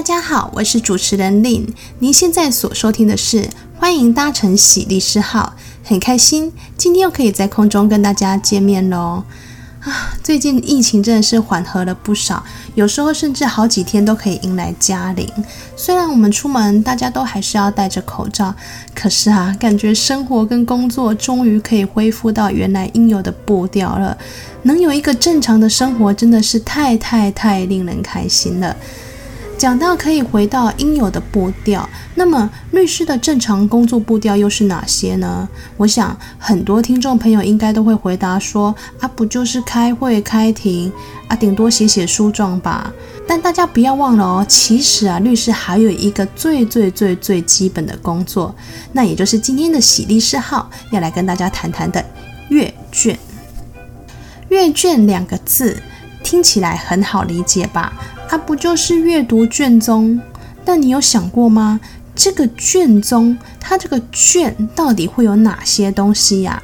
大家好，我是主持人林。您现在所收听的是欢迎搭乘喜律师号，很开心今天又可以在空中跟大家见面喽。啊，最近疫情真的是缓和了不少，有时候甚至好几天都可以迎来佳龄。虽然我们出门大家都还是要戴着口罩，可是啊，感觉生活跟工作终于可以恢复到原来应有的步调了。能有一个正常的生活，真的是太太太令人开心了。讲到可以回到应有的步调，那么律师的正常工作步调又是哪些呢？我想很多听众朋友应该都会回答说：啊，不就是开会、开庭啊，顶多写写诉状吧。但大家不要忘了哦，其实啊，律师还有一个最最最最基本的工作，那也就是今天的喜律师号要来跟大家谈谈的阅卷。阅卷两个字听起来很好理解吧？它不就是阅读卷宗？但你有想过吗？这个卷宗，它这个卷到底会有哪些东西呀？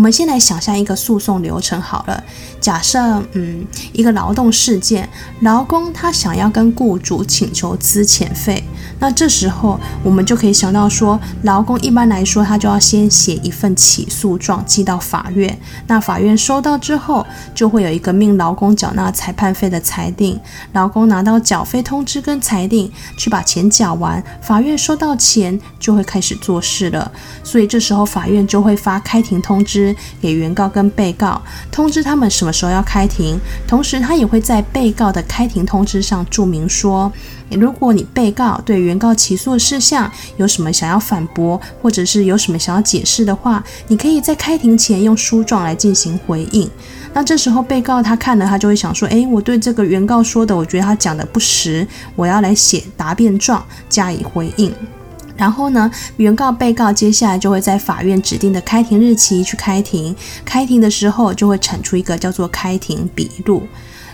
我们先来想象一个诉讼流程好了。假设，嗯，一个劳动事件，劳工他想要跟雇主请求资遣费，那这时候我们就可以想到说，劳工一般来说他就要先写一份起诉状寄到法院，那法院收到之后，就会有一个命劳工缴纳裁判费的裁定，劳工拿到缴费通知跟裁定，去把钱缴完，法院收到钱就会开始做事了，所以这时候法院就会发开庭通知给原告跟被告，通知他们什么时候要开庭，同时他也会在被告的开庭通知上注明说，如果你被告对原告起诉的事项有什么想要反驳，或者是有什么想要解释的话，你可以在开庭前用书状来进行回应。那这时候被告他看了，他就会想说，诶，我对这个原告说的，我觉得他讲的不实，我要来写答辩状加以回应。然后呢，原告、被告接下来就会在法院指定的开庭日期去开庭。开庭的时候就会产出一个叫做开庭笔录。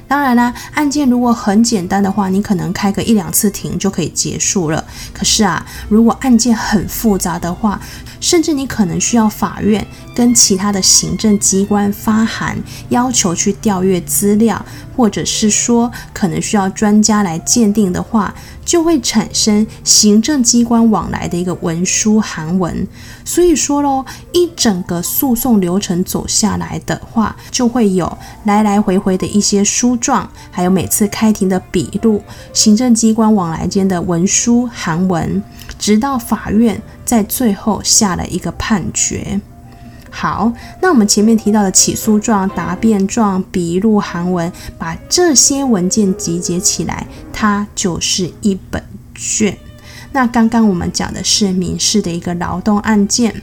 当然啦，案件如果很简单的话，你可能开个一两次庭就可以结束了。可是啊，如果案件很复杂的话，甚至你可能需要法院跟其他的行政机关发函，要求去调阅资料，或者是说可能需要专家来鉴定的话，就会产生行政机关往来的一个文书函文。所以说喽，一整个诉讼流程走下来的话，就会有来来回回的一些书状，还有每次开庭的笔录，行政机关往来间的文书函文，直到法院。在最后下了一个判决。好，那我们前面提到的起诉状、答辩状、笔录、函文，把这些文件集结起来，它就是一本卷。那刚刚我们讲的是民事的一个劳动案件。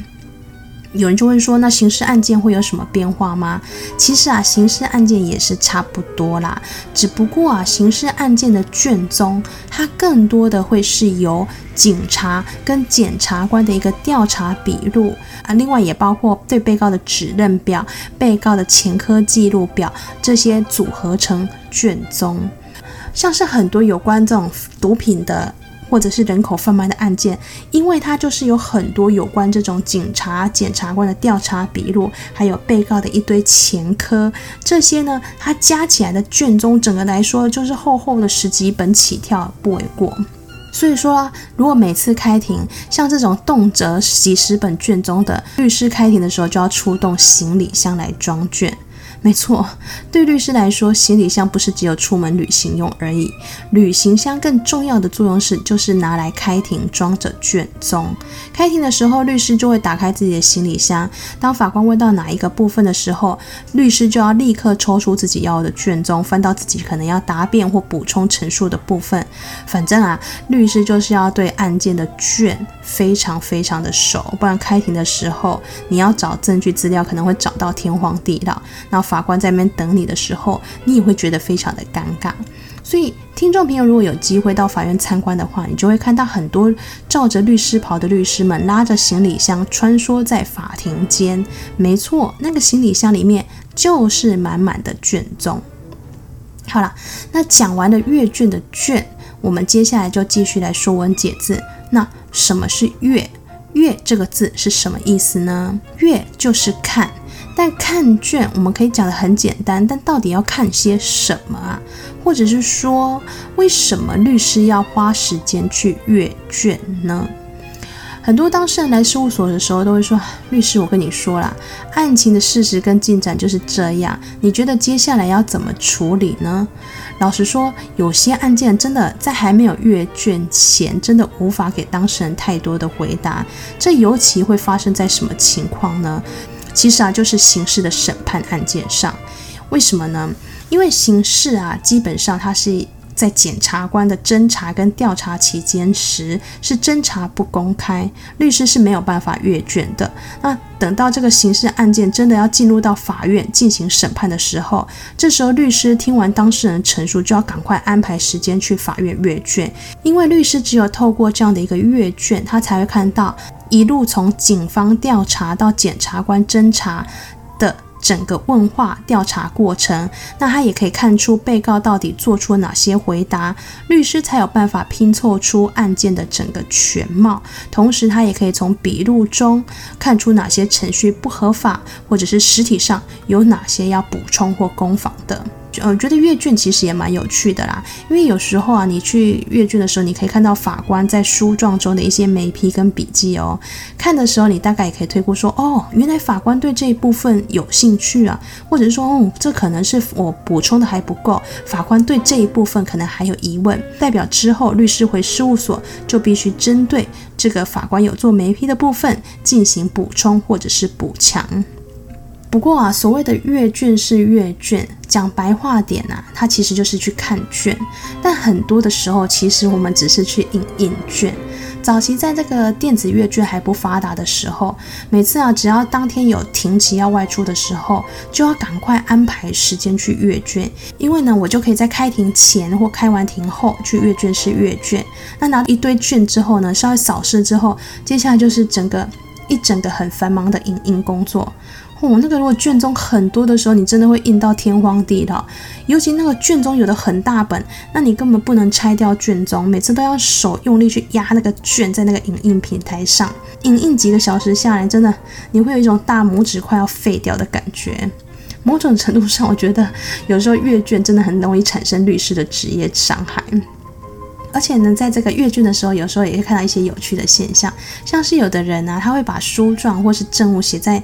有人就会说，那刑事案件会有什么变化吗？其实啊，刑事案件也是差不多啦，只不过啊，刑事案件的卷宗，它更多的会是由警察跟检察官的一个调查笔录啊，另外也包括对被告的指认表、被告的前科记录表这些组合成卷宗，像是很多有关这种毒品的。或者是人口贩卖的案件，因为它就是有很多有关这种警察、检察官的调查笔录，还有被告的一堆前科，这些呢，它加起来的卷宗，整个来说就是厚厚的十几本起跳，不为过。所以说啊，如果每次开庭，像这种动辄几十本卷宗的律师开庭的时候，就要出动行李箱来装卷。没错，对律师来说，行李箱不是只有出门旅行用而已。旅行箱更重要的作用是，就是拿来开庭装着卷宗。开庭的时候，律师就会打开自己的行李箱。当法官问到哪一个部分的时候，律师就要立刻抽出自己要的卷宗，翻到自己可能要答辩或补充陈述的部分。反正啊，律师就是要对案件的卷非常非常的熟，不然开庭的时候，你要找证据资料可能会找到天荒地老。那法官在那边等你的时候，你也会觉得非常的尴尬。所以，听众朋友如果有机会到法院参观的话，你就会看到很多罩着律师袍的律师们拉着行李箱穿梭在法庭间。没错，那个行李箱里面就是满满的卷宗。好了，那讲完了阅卷的卷，我们接下来就继续来说文解字。那什么是阅？阅这个字是什么意思呢？阅就是看。但看卷我们可以讲得很简单，但到底要看些什么啊？或者是说，为什么律师要花时间去阅卷呢？很多当事人来事务所的时候都会说：“律师，我跟你说啦，案情的事实跟进展就是这样，你觉得接下来要怎么处理呢？”老实说，有些案件真的在还没有阅卷前，真的无法给当事人太多的回答。这尤其会发生在什么情况呢？其实啊，就是刑事的审判案件上。为什么呢？因为刑事啊，基本上它是。在检察官的侦查跟调查期间时，是侦查不公开，律师是没有办法阅卷的。那等到这个刑事案件真的要进入到法院进行审判的时候，这时候律师听完当事人陈述，就要赶快安排时间去法院阅卷，因为律师只有透过这样的一个阅卷，他才会看到一路从警方调查到检察官侦查的。整个问话调查过程，那他也可以看出被告到底做出了哪些回答，律师才有办法拼凑出案件的整个全貌。同时，他也可以从笔录中看出哪些程序不合法，或者是实体上有哪些要补充或攻防的。呃，觉得阅卷其实也蛮有趣的啦，因为有时候啊，你去阅卷的时候，你可以看到法官在书状中的一些眉批跟笔记哦。看的时候，你大概也可以推估说，哦，原来法官对这一部分有兴趣啊，或者是说，哦，这可能是我补充的还不够，法官对这一部分可能还有疑问，代表之后律师回事务所就必须针对这个法官有做眉批的部分进行补充或者是补强。不过啊，所谓的阅卷是阅卷，讲白话点啊，它其实就是去看卷。但很多的时候，其实我们只是去影印卷。早期在这个电子阅卷还不发达的时候，每次啊，只要当天有庭期要外出的时候，就要赶快安排时间去阅卷，因为呢，我就可以在开庭前或开完庭后去阅卷室阅卷。那拿一堆卷之后呢，稍微扫视之后，接下来就是整个一整个很繁忙的影印工作。哦，那个如果卷宗很多的时候，你真的会印到天荒地老。尤其那个卷宗有的很大本，那你根本不能拆掉卷宗，每次都要手用力去压那个卷在那个影印平台上，影印几个小时下来，真的你会有一种大拇指快要废掉的感觉。某种程度上，我觉得有时候阅卷真的很容易产生律师的职业伤害。而且呢，在这个阅卷的时候，有时候也会看到一些有趣的现象，像是有的人呢、啊，他会把书状或是证物写在。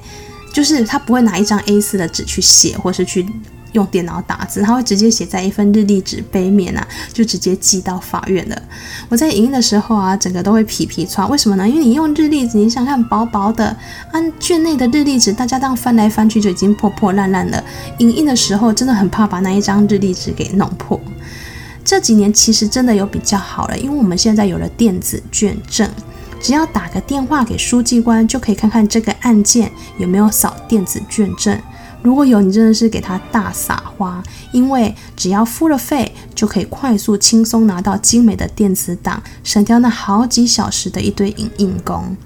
就是他不会拿一张 A4 的纸去写，或是去用电脑打字，他会直接写在一份日历纸背面啊，就直接寄到法院了。我在影印的时候啊，整个都会皮皮剉。为什么呢？因为你用日历纸，你想看薄薄的，按、啊、卷内的日历纸，大家这样翻来翻去就已经破破烂烂了。影印的时候真的很怕把那一张日历纸给弄破。这几年其实真的有比较好了，因为我们现在有了电子卷证。只要打个电话给书记官，就可以看看这个案件有没有扫电子卷证。如果有，你真的是给他大撒花，因为只要付了费，就可以快速轻松拿到精美的电子档，省掉那好几小时的一堆影印工。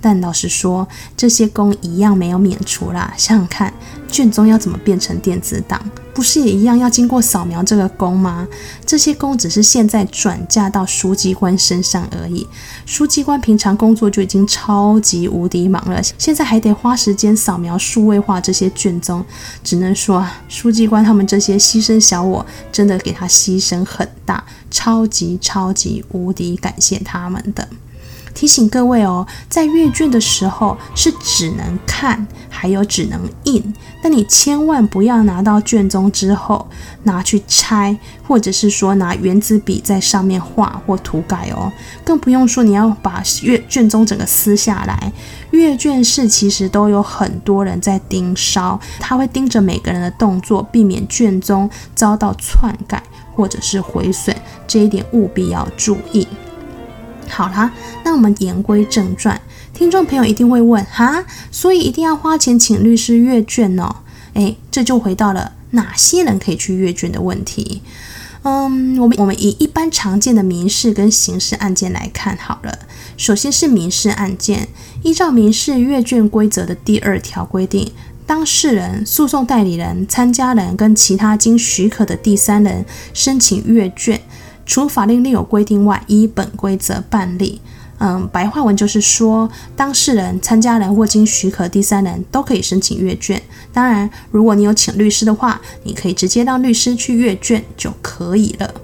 但老实说，这些工一样没有免除啦。想想看，卷宗要怎么变成电子档？不是也一样要经过扫描这个工吗？这些工只是现在转嫁到书记官身上而已。书记官平常工作就已经超级无敌忙了，现在还得花时间扫描数位化这些卷宗，只能说书记官他们这些牺牲小我，真的给他牺牲很大，超级超级无敌感谢他们的。提醒各位哦，在阅卷的时候是只能看，还有只能印，但你千万不要拿到卷宗之后拿去拆，或者是说拿原子笔在上面画或涂改哦，更不用说你要把阅卷宗整个撕下来。阅卷室其实都有很多人在盯梢，他会盯着每个人的动作，避免卷宗遭到篡改或者是毁损，这一点务必要注意。好啦，那我们言归正传，听众朋友一定会问哈，所以一定要花钱请律师阅卷哦？诶，这就回到了哪些人可以去阅卷的问题。嗯，我们我们以一般常见的民事跟刑事案件来看好了。首先是民事案件，依照民事阅卷规则的第二条规定，当事人、诉讼代理人、参加人跟其他经许可的第三人申请阅卷。除法令另有规定外，依本规则办理。嗯，白话文就是说，当事人、参加人或经许可第三人都可以申请阅卷。当然，如果你有请律师的话，你可以直接让律师去阅卷就可以了。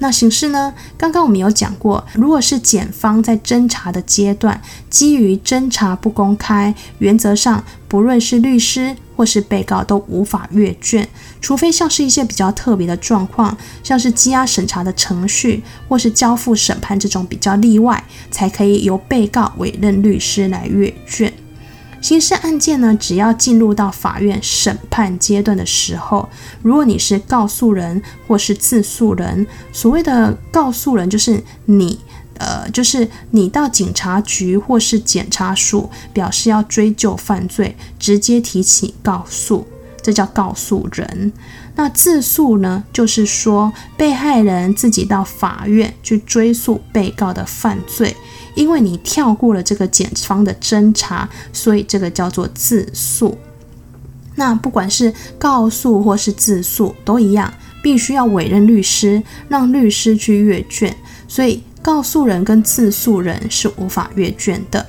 那形式呢？刚刚我们有讲过，如果是检方在侦查的阶段，基于侦查不公开，原则上不论是律师或是被告都无法阅卷，除非像是一些比较特别的状况，像是羁押审查的程序或是交付审判这种比较例外，才可以由被告委任律师来阅卷。刑事案件呢，只要进入到法院审判阶段的时候，如果你是告诉人或是自诉人，所谓的告诉人就是你，呃，就是你到警察局或是检察署表示要追究犯罪，直接提起告诉，这叫告诉人。那自诉呢，就是说被害人自己到法院去追诉被告的犯罪。因为你跳过了这个检方的侦查，所以这个叫做自诉。那不管是告诉或是自诉都一样，必须要委任律师，让律师去阅卷。所以告诉人跟自诉人是无法阅卷的。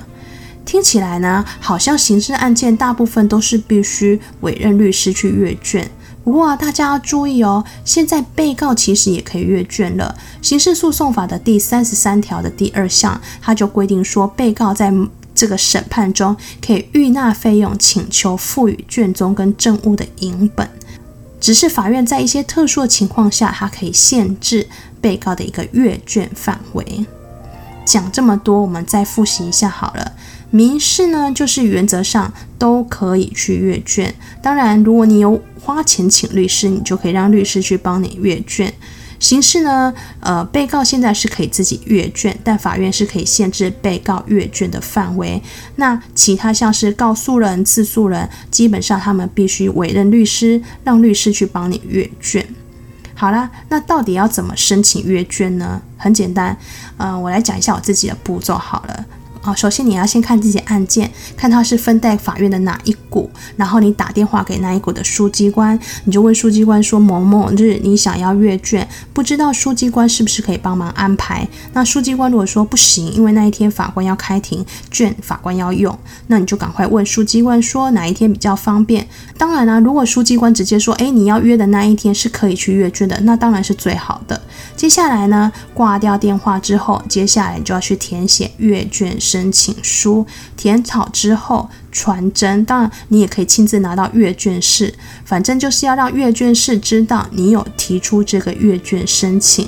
听起来呢，好像刑事案件大部分都是必须委任律师去阅卷。不过啊，大家要注意哦，现在被告其实也可以阅卷了。刑事诉讼法的第三十三条的第二项，它就规定说，被告在这个审判中可以预纳费用，请求赋予卷宗跟证物的影本。只是法院在一些特殊的情况下，它可以限制被告的一个阅卷范围。讲这么多，我们再复习一下好了。民事呢，就是原则上都可以去阅卷。当然，如果你有花钱请律师，你就可以让律师去帮你阅卷。刑事呢，呃，被告现在是可以自己阅卷，但法院是可以限制被告阅卷的范围。那其他像是告诉人、自诉人，基本上他们必须委任律师，让律师去帮你阅卷。好啦，那到底要怎么申请阅卷呢？很简单，嗯，我来讲一下我自己的步骤好了。哦，首先你要先看这些案件，看它是分在法院的哪一股，然后你打电话给那一股的书记官，你就问书记官说某某日你想要阅卷，不知道书记官是不是可以帮忙安排？那书记官如果说不行，因为那一天法官要开庭，卷法官要用，那你就赶快问书记官说哪一天比较方便。当然啦、如果书记官直接说，哎，你要约的那一天是可以去阅卷的，那当然是最好的。接下来呢，挂掉电话之后，接下来你就要去填写阅卷申申请书，填好之后传真。当然，你也可以亲自拿到阅卷室，反正就是要让阅卷室知道你有提出这个阅卷申请。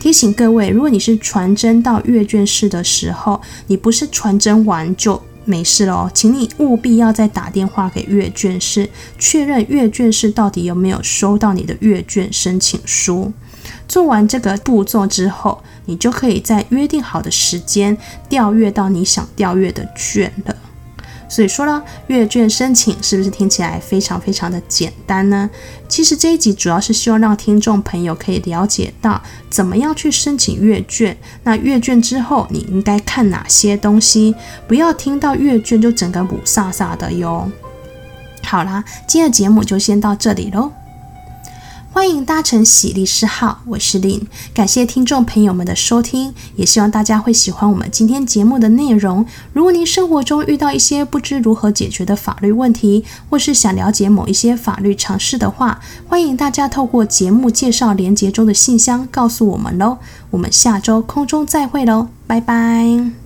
提醒各位，如果你是传真到阅卷室的时候，你不是传真完就没事了哦，请你务必要再打电话给阅卷室，确认阅卷室到底有没有收到你的阅卷申请书。做完这个步骤之后，你就可以在约定好的时间调阅到你想调阅的卷了。所以说呢，阅卷申请是不是听起来非常非常的简单呢？其实这一集主要是希望让听众朋友可以了解到怎么样去申请阅卷。那阅卷之后，你应该看哪些东西？不要听到阅卷就整个雾煞煞的哟。好啦，今天的节目就先到这里喽。欢迎搭乘喜律师号，我是 Lynne，感谢听众朋友们的收听，也希望大家会喜欢我们今天节目的内容。如果您生活中遇到一些不知如何解决的法律问题，或是想了解某一些法律常识的话，欢迎大家透过节目介绍连结中的信箱告诉我们喽。我们下周空中再会喽，拜拜。